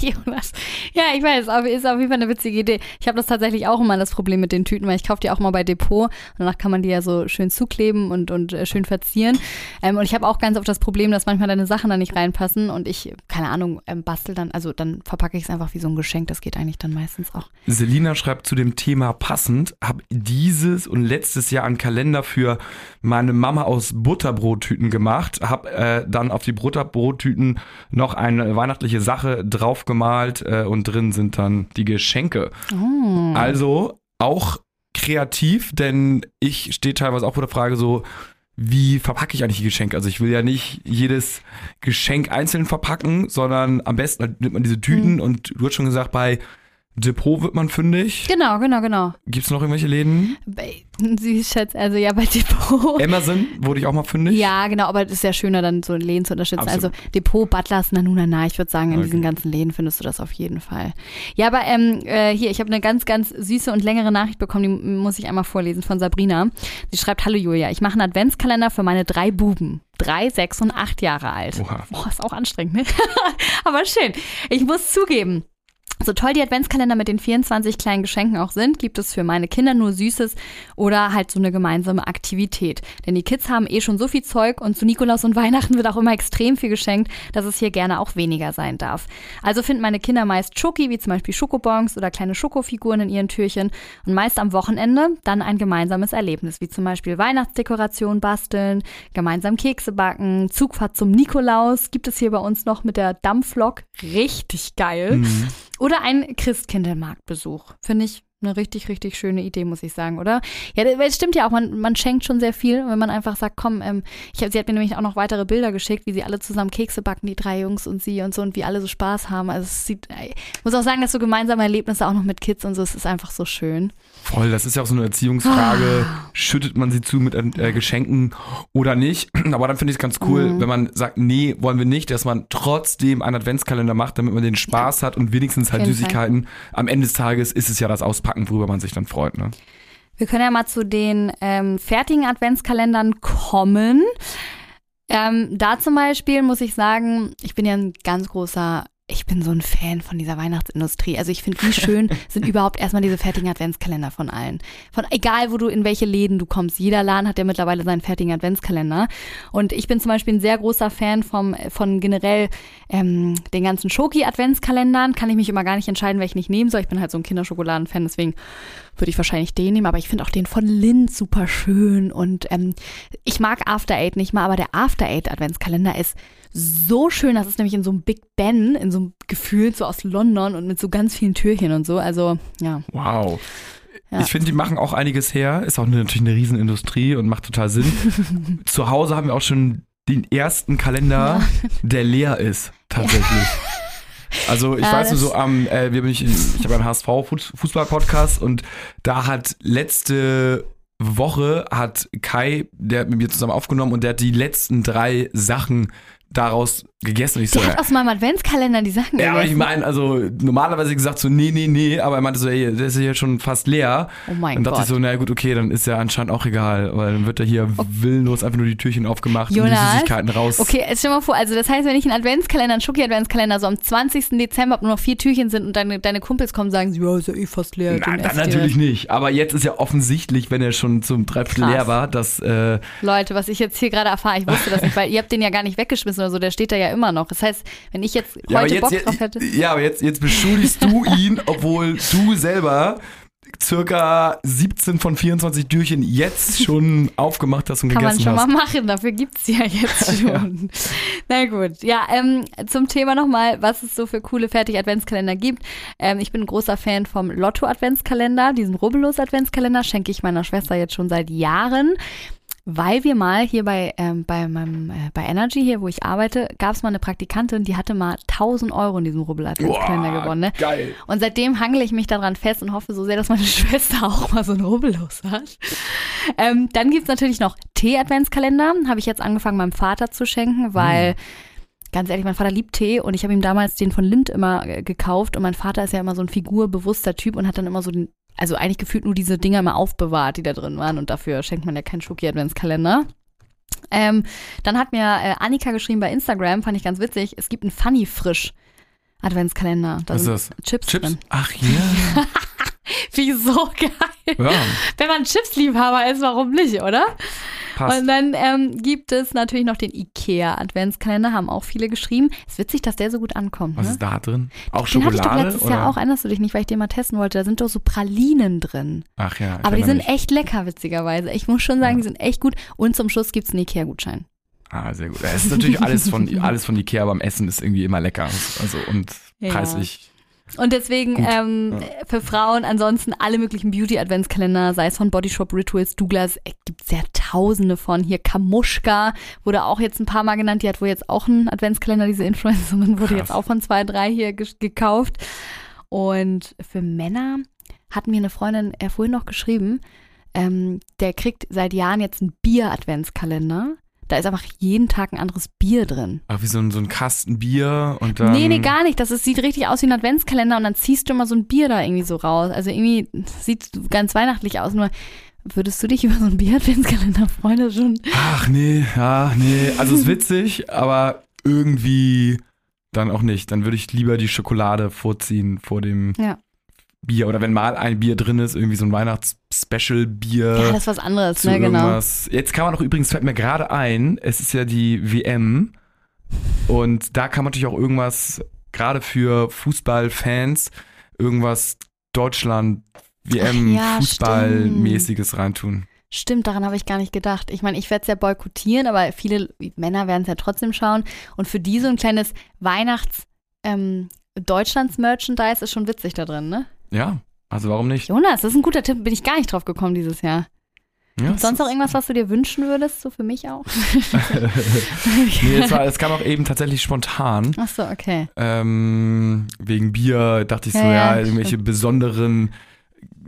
*laughs* Jonas. Ja, ich weiß, ist auf jeden Fall eine witzige Idee. Ich habe das tatsächlich auch immer das Problem mit den Tüten, weil ich kaufe die auch mal bei Depot und danach kann man die ja so schön zukleben und, und äh, schön verzieren. Ähm, und ich habe auch ganz oft das Problem, dass manchmal deine Sachen da nicht reinpassen und ich, keine Ahnung, ähm, bastel dann, also dann verpacke ich es einfach wie so ein Geschenk. Das geht eigentlich dann meistens auch. Selina schreibt zu dem Thema passend, habe dieses und letztes Jahr einen Kalender für meine Mama aus Butterbrottüten gemacht, habe äh, dann auf die Butterbrottüten noch eine weihnachtliche Sache draufgemalt äh, und drin sind dann die Geschenke. Oh. Also auch kreativ, denn ich stehe teilweise auch vor der Frage so, wie verpacke ich eigentlich die Geschenke? Also ich will ja nicht jedes Geschenk einzeln verpacken, sondern am besten halt nimmt man diese Tüten und du hast schon gesagt, bei Depot wird man fündig. Genau, genau, genau. Gibt es noch irgendwelche Läden? Bei- *laughs* Süß, Schatz, also ja, bei Depot. Amazon wurde ich auch mal fündig. Ja, genau, aber es ist ja schöner, dann so Läden zu unterstützen. Absolut. Also Depot, Butlers, Nanuna, na, ich würde sagen, in Okay. diesen ganzen Läden findest du das auf jeden Fall. Ja, aber ähm, äh, hier, ich habe eine ganz, ganz süße und längere Nachricht bekommen, die muss ich einmal vorlesen von Sabrina. Sie schreibt, hallo Julia, ich mache einen Adventskalender für meine drei Buben. Drei, sechs und acht Jahre alt. Oha. Boah, ist auch anstrengend, ne? *laughs* aber schön. Ich muss zugeben, so toll die Adventskalender mit den 24 kleinen Geschenken auch sind, gibt es für meine Kinder nur Süßes oder halt so eine gemeinsame Aktivität. Denn die Kids haben eh schon so viel Zeug und zu Nikolaus und *laughs* Weihnachten wird auch immer extrem viel geschenkt, dass es hier gerne auch weniger sein darf. Also finden meine Kinder meist Schoki, wie zum Beispiel Schokobons oder kleine Schokofiguren in ihren Türchen und meist am Wochenende dann ein gemeinsames Erlebnis, wie zum Beispiel Weihnachtsdekoration basteln, gemeinsam Kekse backen, Zugfahrt zum Nikolaus gibt es hier bei uns noch mit der Dampflok. Richtig geil. Mhm. Oder ein Christkindlmarktbesuch. Finde ich eine richtig, richtig schöne Idee, muss ich sagen, oder? Ja, das- stimmt ja auch, man, man schenkt schon sehr viel, wenn man einfach sagt, komm, ähm, ich hab, sie hat mir nämlich auch noch weitere Bilder geschickt, wie sie alle zusammen Kekse backen, die drei Jungs und sie und so und wie alle so Spaß haben. Also es sieht, ich muss auch sagen, dass so gemeinsame Erlebnisse auch noch mit Kids und so, es ist einfach so schön. Voll, das ist ja auch so eine Erziehungsfrage. Ah. Schüttet man sie zu mit äh, Geschenken oder nicht? *clears throat* Aber dann finde ich es ganz cool, Mhm. wenn man sagt, nee, wollen wir nicht, dass man trotzdem einen Adventskalender macht, damit man den Spaß hat und wenigstens halt Süßigkeiten. Am Ende des Tages ist es ja das Auspacken, worüber man sich dann freut. Ne? Wir können ja mal zu den ähm, fertigen Adventskalendern kommen. Ähm, da zum Beispiel muss ich sagen, ich bin ja ein ganz großer, ich bin so ein Fan von dieser Weihnachtsindustrie. Also ich finde, wie schön *laughs* sind überhaupt erstmal diese fertigen Adventskalender von allen. Von egal, wo du in welche Läden du kommst. Jeder Laden hat ja mittlerweile seinen fertigen Adventskalender. Und ich bin zum Beispiel ein sehr großer Fan vom, von generell ähm, den ganzen Schoki-Adventskalendern. Kann ich mich immer gar nicht entscheiden, welchen ich nehmen soll. Ich bin halt so ein Kinderschokoladen-Fan, deswegen würde ich wahrscheinlich den nehmen, aber ich finde auch den von Lind super schön und ähm, ich mag After Eight nicht mal, aber der After Eight Adventskalender ist so schön, das ist nämlich in so einem Big Ben, in so einem Gefühl so aus London und mit so ganz vielen Türchen und so, also ja. Wow. Ja. Ich finde, die machen auch einiges her. Ist auch natürlich eine Riesenindustrie und macht total Sinn. *laughs* Zu Hause haben wir auch schon den ersten Kalender, der leer ist, tatsächlich. *laughs* Also ich Ja, weiß nur so am, äh, wir bin ich, in, ich habe einen HSV Fußball Podcast und da hat letzte Woche hat Kai, der hat mit mir zusammen aufgenommen und der hat die letzten drei Sachen daraus gegessen. Und ich so, Der hat aus meinem Adventskalender die Sachen ja, aber ich gegessen. meine, also normalerweise gesagt so, nee, nee, nee, aber er meinte so, ey, der ist ja schon fast leer. Oh mein Dann dachte Gott. ich so, na gut, okay, dann ist ja anscheinend auch egal, weil dann wird er hier willenlos einfach nur die Türchen aufgemacht und die Jonas? Süßigkeiten raus. Okay, jetzt stell mal vor, also das heißt, wenn ich einen Adventskalender, einen Schoki-Adventskalender so am 20. Dezember hab, nur noch vier Türchen sind und deine, deine Kumpels kommen und sagen, ja, ist ja eh fast leer. Na, den dann esst ihr. natürlich nicht. Aber jetzt ist ja offensichtlich, wenn er schon zum Dreiviertel Krass. leer war, dass äh, Leute, was ich jetzt hier gerade erfahre, ich wusste das nicht, weil ihr habt den ja gar nicht weggeschmissen oder so, der steht da ja immer noch. Das heißt, wenn ich jetzt ja, heute jetzt, Bock drauf hätte. ja, aber jetzt, jetzt beschuldigst du *laughs* ihn, obwohl du selber circa 17 von 24 Türchen jetzt schon aufgemacht hast und Kann man gegessen schon hast. mal machen, dafür gibt's ja jetzt *laughs* schon. Na gut, ja, ähm, zum Thema nochmal, was es so für coole Fertig-Adventskalender gibt. Ähm, ich bin ein großer Fan vom Lotto-Adventskalender, diesen Rubbellos-Adventskalender schenke ich meiner Schwester jetzt schon seit Jahren. Weil wir mal hier bei, ähm, bei meinem, äh, bei Energy hier, wo ich arbeite, gab es mal eine Praktikantin, die hatte mal 1000 Euro in diesem Rubbel-Adventskalender Boah, gewonnen. Ne? Geil. Und seitdem hangel ich mich daran fest und hoffe so sehr, dass meine *laughs* Schwester auch mal so ein Rubbellos hat. Ähm, dann gibt's natürlich noch Tee-Adventskalender. Habe ich jetzt angefangen, meinem Vater zu schenken, weil, ganz ehrlich, mein Vater liebt Tee und ich habe ihm damals den von Lind immer äh, gekauft. Und mein Vater ist ja immer so ein figurbewusster Typ und hat dann immer so den, also eigentlich gefühlt nur diese Dinger immer aufbewahrt, die da drin waren. Und dafür schenkt man ja keinen Schoki-Adventskalender. Ähm, dann hat mir äh, Annika geschrieben bei Instagram, fand ich ganz witzig, es gibt einen Funny Frisch Adventskalender. Da Was ist das? Chips, Chips? drin. Ach ja. *laughs* *laughs* Wie so geil. ja, Wenn man Chipsliebhaber ist, warum nicht, oder? passt. Und dann ähm, gibt es natürlich noch den IKEA Adventskalender, haben auch viele geschrieben. Es ist witzig, dass der so gut ankommt. Was ne? ist da drin? Auch den hatte ich doch Schokolade? letztes oder? Jahr auch, erinnerst du dich nicht, weil ich den mal testen wollte. Da sind doch so Pralinen drin. Ach ja. Aber die sind mich. echt lecker, witzigerweise. Ich muss schon sagen, Ja. die sind echt gut. Und zum Schluss gibt es einen IKEA-Gutschein. Ah, sehr gut. Es ist natürlich *laughs* alles von, alles von Ikea, aber am Essen ist irgendwie immer lecker. Also und Ja. preislich. Und deswegen Gut. ähm, Ja. für Frauen ansonsten alle möglichen Beauty-Adventskalender, sei es von Body Shop, Rituals, Douglas, äh, gibt's ja tausende von. Hier Kamuschka wurde auch jetzt ein paar Mal genannt. Die hat wohl jetzt auch einen Adventskalender, diese Influencerin, wurde Krass. jetzt auch von zwei, drei hier ge gekauft. Und für Männer hat mir eine Freundin äh, vorhin noch geschrieben, ähm, der kriegt seit Jahren jetzt einen Bier-Adventskalender. Da ist einfach jeden Tag ein anderes Bier drin. Ach, wie so ein, so ein Kasten Bier und dann. Nee, nee, gar nicht. Das ist, sieht richtig aus wie ein Adventskalender und dann ziehst du immer so ein Bier da irgendwie so raus. Also irgendwie sieht ganz weihnachtlich aus. Nur würdest du dich *laughs* über so einen Bier-Adventskalender freuen? Schon. Ach nee, ja, nee. Also ist *laughs* witzig, aber irgendwie dann auch nicht. Dann würde ich lieber die Schokolade vorziehen vor dem Ja. Bier. Oder wenn mal ein Bier drin ist, irgendwie so ein Weihnachts-Special-Bier. Ja, das ist was anderes, ne, genau. irgendwas. Jetzt kann man auch übrigens, fällt mir gerade ein, es ist ja die WM und da kann man natürlich auch irgendwas, gerade für Fußballfans, irgendwas Deutschland WM ja, Fußballmäßiges reintun. Stimmt, daran habe ich gar nicht gedacht. Ich meine, ich werde es ja boykottieren, aber viele Männer werden es ja trotzdem schauen. Und für die so ein kleines Weihnachts- ähm, ist schon witzig da drin, ne? Ja, also warum nicht? Jonas, das ist ein guter Tipp, bin ich gar nicht drauf gekommen dieses Jahr. Ja, sonst noch irgendwas, was du dir wünschen würdest, so für mich auch? *laughs* nee, es, war, es kam auch eben tatsächlich spontan. Ach so, okay. Ähm, wegen Bier dachte ich so, Ja, ja, irgendwelche besonderen,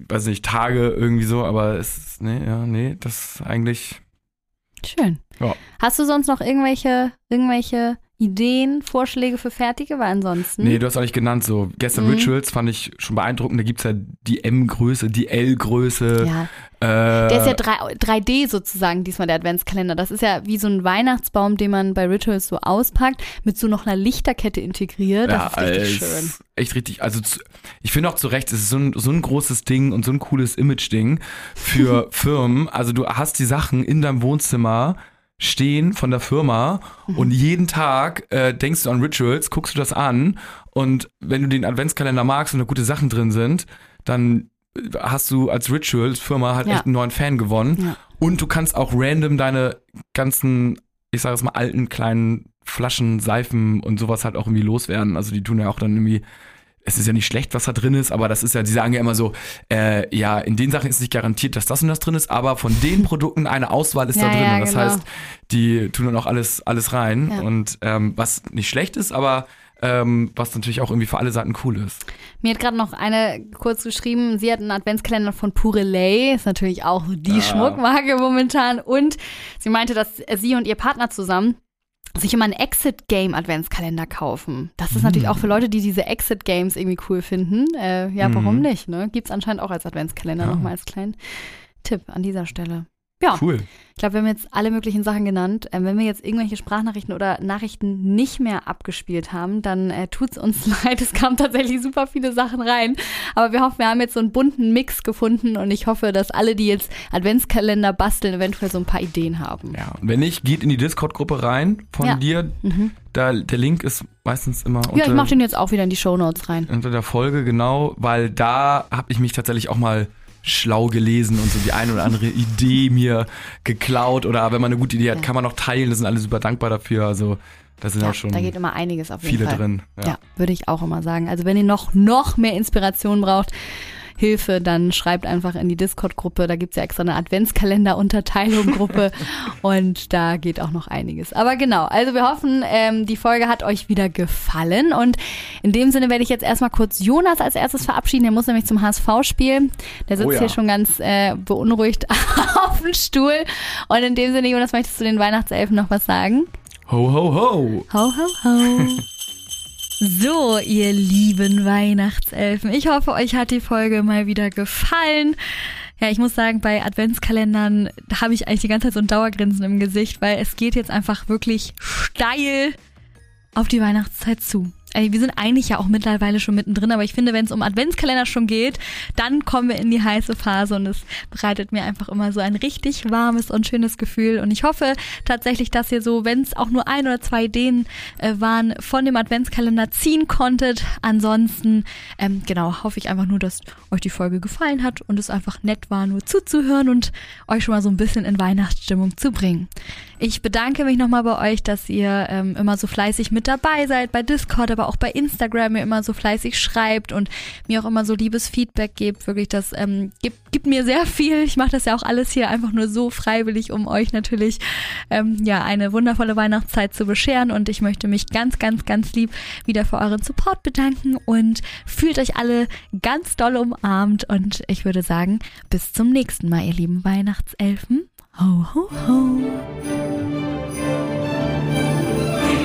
weiß nicht, Tage irgendwie so, aber es ist, nee, ja, nee, das ist eigentlich. Schön. Ja. Hast du sonst noch irgendwelche, irgendwelche Ideen, Vorschläge für Fertige? Weil ansonsten. Nee, du hast auch nicht genannt, so. Gestern Mhm. Rituals fand ich schon beeindruckend. Da gibt's ja die M-Größe, die L-Größe. ja, Äh, der ist ja 3, 3D sozusagen diesmal der Adventskalender. Das ist ja wie so ein Weihnachtsbaum, den man bei Rituals so auspackt, mit so noch einer Lichterkette integriert. Das ist richtig als- schön. Echt richtig. Also zu, ich finde auch zu Recht, es ist so ein, so ein großes Ding und so ein cooles Image-Ding für *laughs* Firmen. Also du hast die Sachen in deinem Wohnzimmer stehen von der Firma Mhm. und jeden Tag äh, denkst du an Rituals, guckst du das an und wenn du den Adventskalender magst und da gute Sachen drin sind, dann hast du als Rituals-Firma halt Ja. echt einen neuen Fan gewonnen. Ja. Und du kannst auch random deine ganzen, ich sage es mal, alten kleinen Flaschen, Seifen und sowas halt auch irgendwie loswerden. Also die tun ja auch dann irgendwie es ist ja nicht schlecht, was da drin ist, aber das ist ja, die sagen ja immer so, äh, ja, in den Sachen ist nicht garantiert, dass das und das drin ist, aber von den *laughs* Produkten eine Auswahl ist Ja, da drin. ja, und das genau. heißt, die tun dann auch alles, alles rein. Ja. Und ähm, was nicht schlecht ist, aber ähm, was natürlich auch irgendwie für alle Seiten cool ist. Mir hat gerade noch eine kurz geschrieben, sie hat einen Adventskalender von Purelay, ist natürlich auch die Ah. Schmuckmarke momentan. Und sie meinte, dass sie und ihr Partner zusammen sich immer einen Exit-Game-Adventskalender kaufen. Das ist natürlich auch für Leute, die diese Exit-Games irgendwie cool finden. Äh, ja, warum Mhm. nicht? Ne? Gibt es anscheinend auch als Adventskalender Ja. nochmal als kleinen Tipp an dieser Stelle. Ja, Cool. ich glaube, wir haben jetzt alle möglichen Sachen genannt. Ähm, wenn wir jetzt irgendwelche Sprachnachrichten oder Nachrichten nicht mehr abgespielt haben, dann äh, tut's uns *laughs* leid. Es kamen tatsächlich super viele Sachen rein. Aber wir hoffen, wir haben jetzt so einen bunten Mix gefunden und ich hoffe, dass alle, die jetzt Adventskalender basteln, eventuell so ein paar Ideen haben. Ja, und wenn nicht, geht in die Discord-Gruppe rein von Ja. dir. Mhm. Da, der Link ist meistens immer unter, Ja, ich mache den jetzt auch wieder in die Shownotes rein. unter der Folge, genau, weil da habe ich mich tatsächlich auch mal schlau gelesen und so die eine oder andere Idee mir geklaut oder wenn man eine gute Idee hat, Ja. kann man auch teilen. Da sind alle super dankbar dafür. Also da sind Ja, auch schon da geht immer einiges auf jeden viele Fall. drin. Ja. würde ich auch immer sagen. Also wenn ihr noch, noch mehr Inspiration braucht, Hilfe, dann schreibt einfach in die Discord-Gruppe. Da gibt's ja extra eine Adventskalender-Unterteilung-Gruppe *laughs* und da geht auch noch einiges. Aber genau, also wir hoffen, ähm, die Folge hat euch wieder gefallen und in dem Sinne werde ich jetzt erstmal kurz Jonas als erstes verabschieden. Der muss nämlich zum HSV-Spiel. Der sitzt Oh ja. hier schon ganz äh, beunruhigt *laughs* auf dem Stuhl. Und in dem Sinne, Jonas, möchtest du den Weihnachtselfen noch was sagen? Ho, ho, ho. Ho, ho, ho. *laughs* So, ihr lieben Weihnachtselfen. Ich hoffe, euch hat die Folge mal wieder gefallen. Ja, ich muss sagen, bei Adventskalendern habe ich eigentlich die ganze Zeit so ein Dauergrinsen im Gesicht, weil es geht jetzt einfach wirklich steil auf die Weihnachtszeit zu. Wir sind eigentlich ja auch mittlerweile schon mittendrin, aber ich finde, wenn es um Adventskalender schon geht, dann kommen wir in die heiße Phase und es bereitet mir einfach immer so ein richtig warmes und schönes Gefühl. Und ich hoffe tatsächlich, dass ihr so, wenn es auch nur ein oder zwei Ideen äh, waren, von dem Adventskalender ziehen konntet. Ansonsten, ähm, genau, hoffe ich einfach nur, dass euch die Folge gefallen hat und es einfach nett war, nur zuzuhören und euch schon mal so ein bisschen in Weihnachtsstimmung zu bringen. Ich bedanke mich nochmal bei euch, dass ihr ähm, immer so fleißig mit dabei seid, bei Discord, aber auch bei Instagram mir immer so fleißig schreibt und mir auch immer so liebes Feedback gebt. Wirklich, das ähm, gibt, gibt mir sehr viel. Ich mache das ja auch alles hier einfach nur so freiwillig, um euch natürlich ähm, ja eine wundervolle Weihnachtszeit zu bescheren. Und ich möchte mich ganz, ganz, ganz lieb wieder für euren Support bedanken und fühlt euch alle ganz doll umarmt. Und ich würde sagen, bis zum nächsten Mal, ihr lieben Weihnachtselfen. Ho, ho, ho. We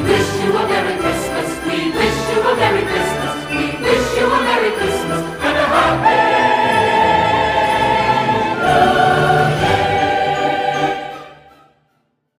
wish you a Merry Christmas. We wish you a Merry Christmas.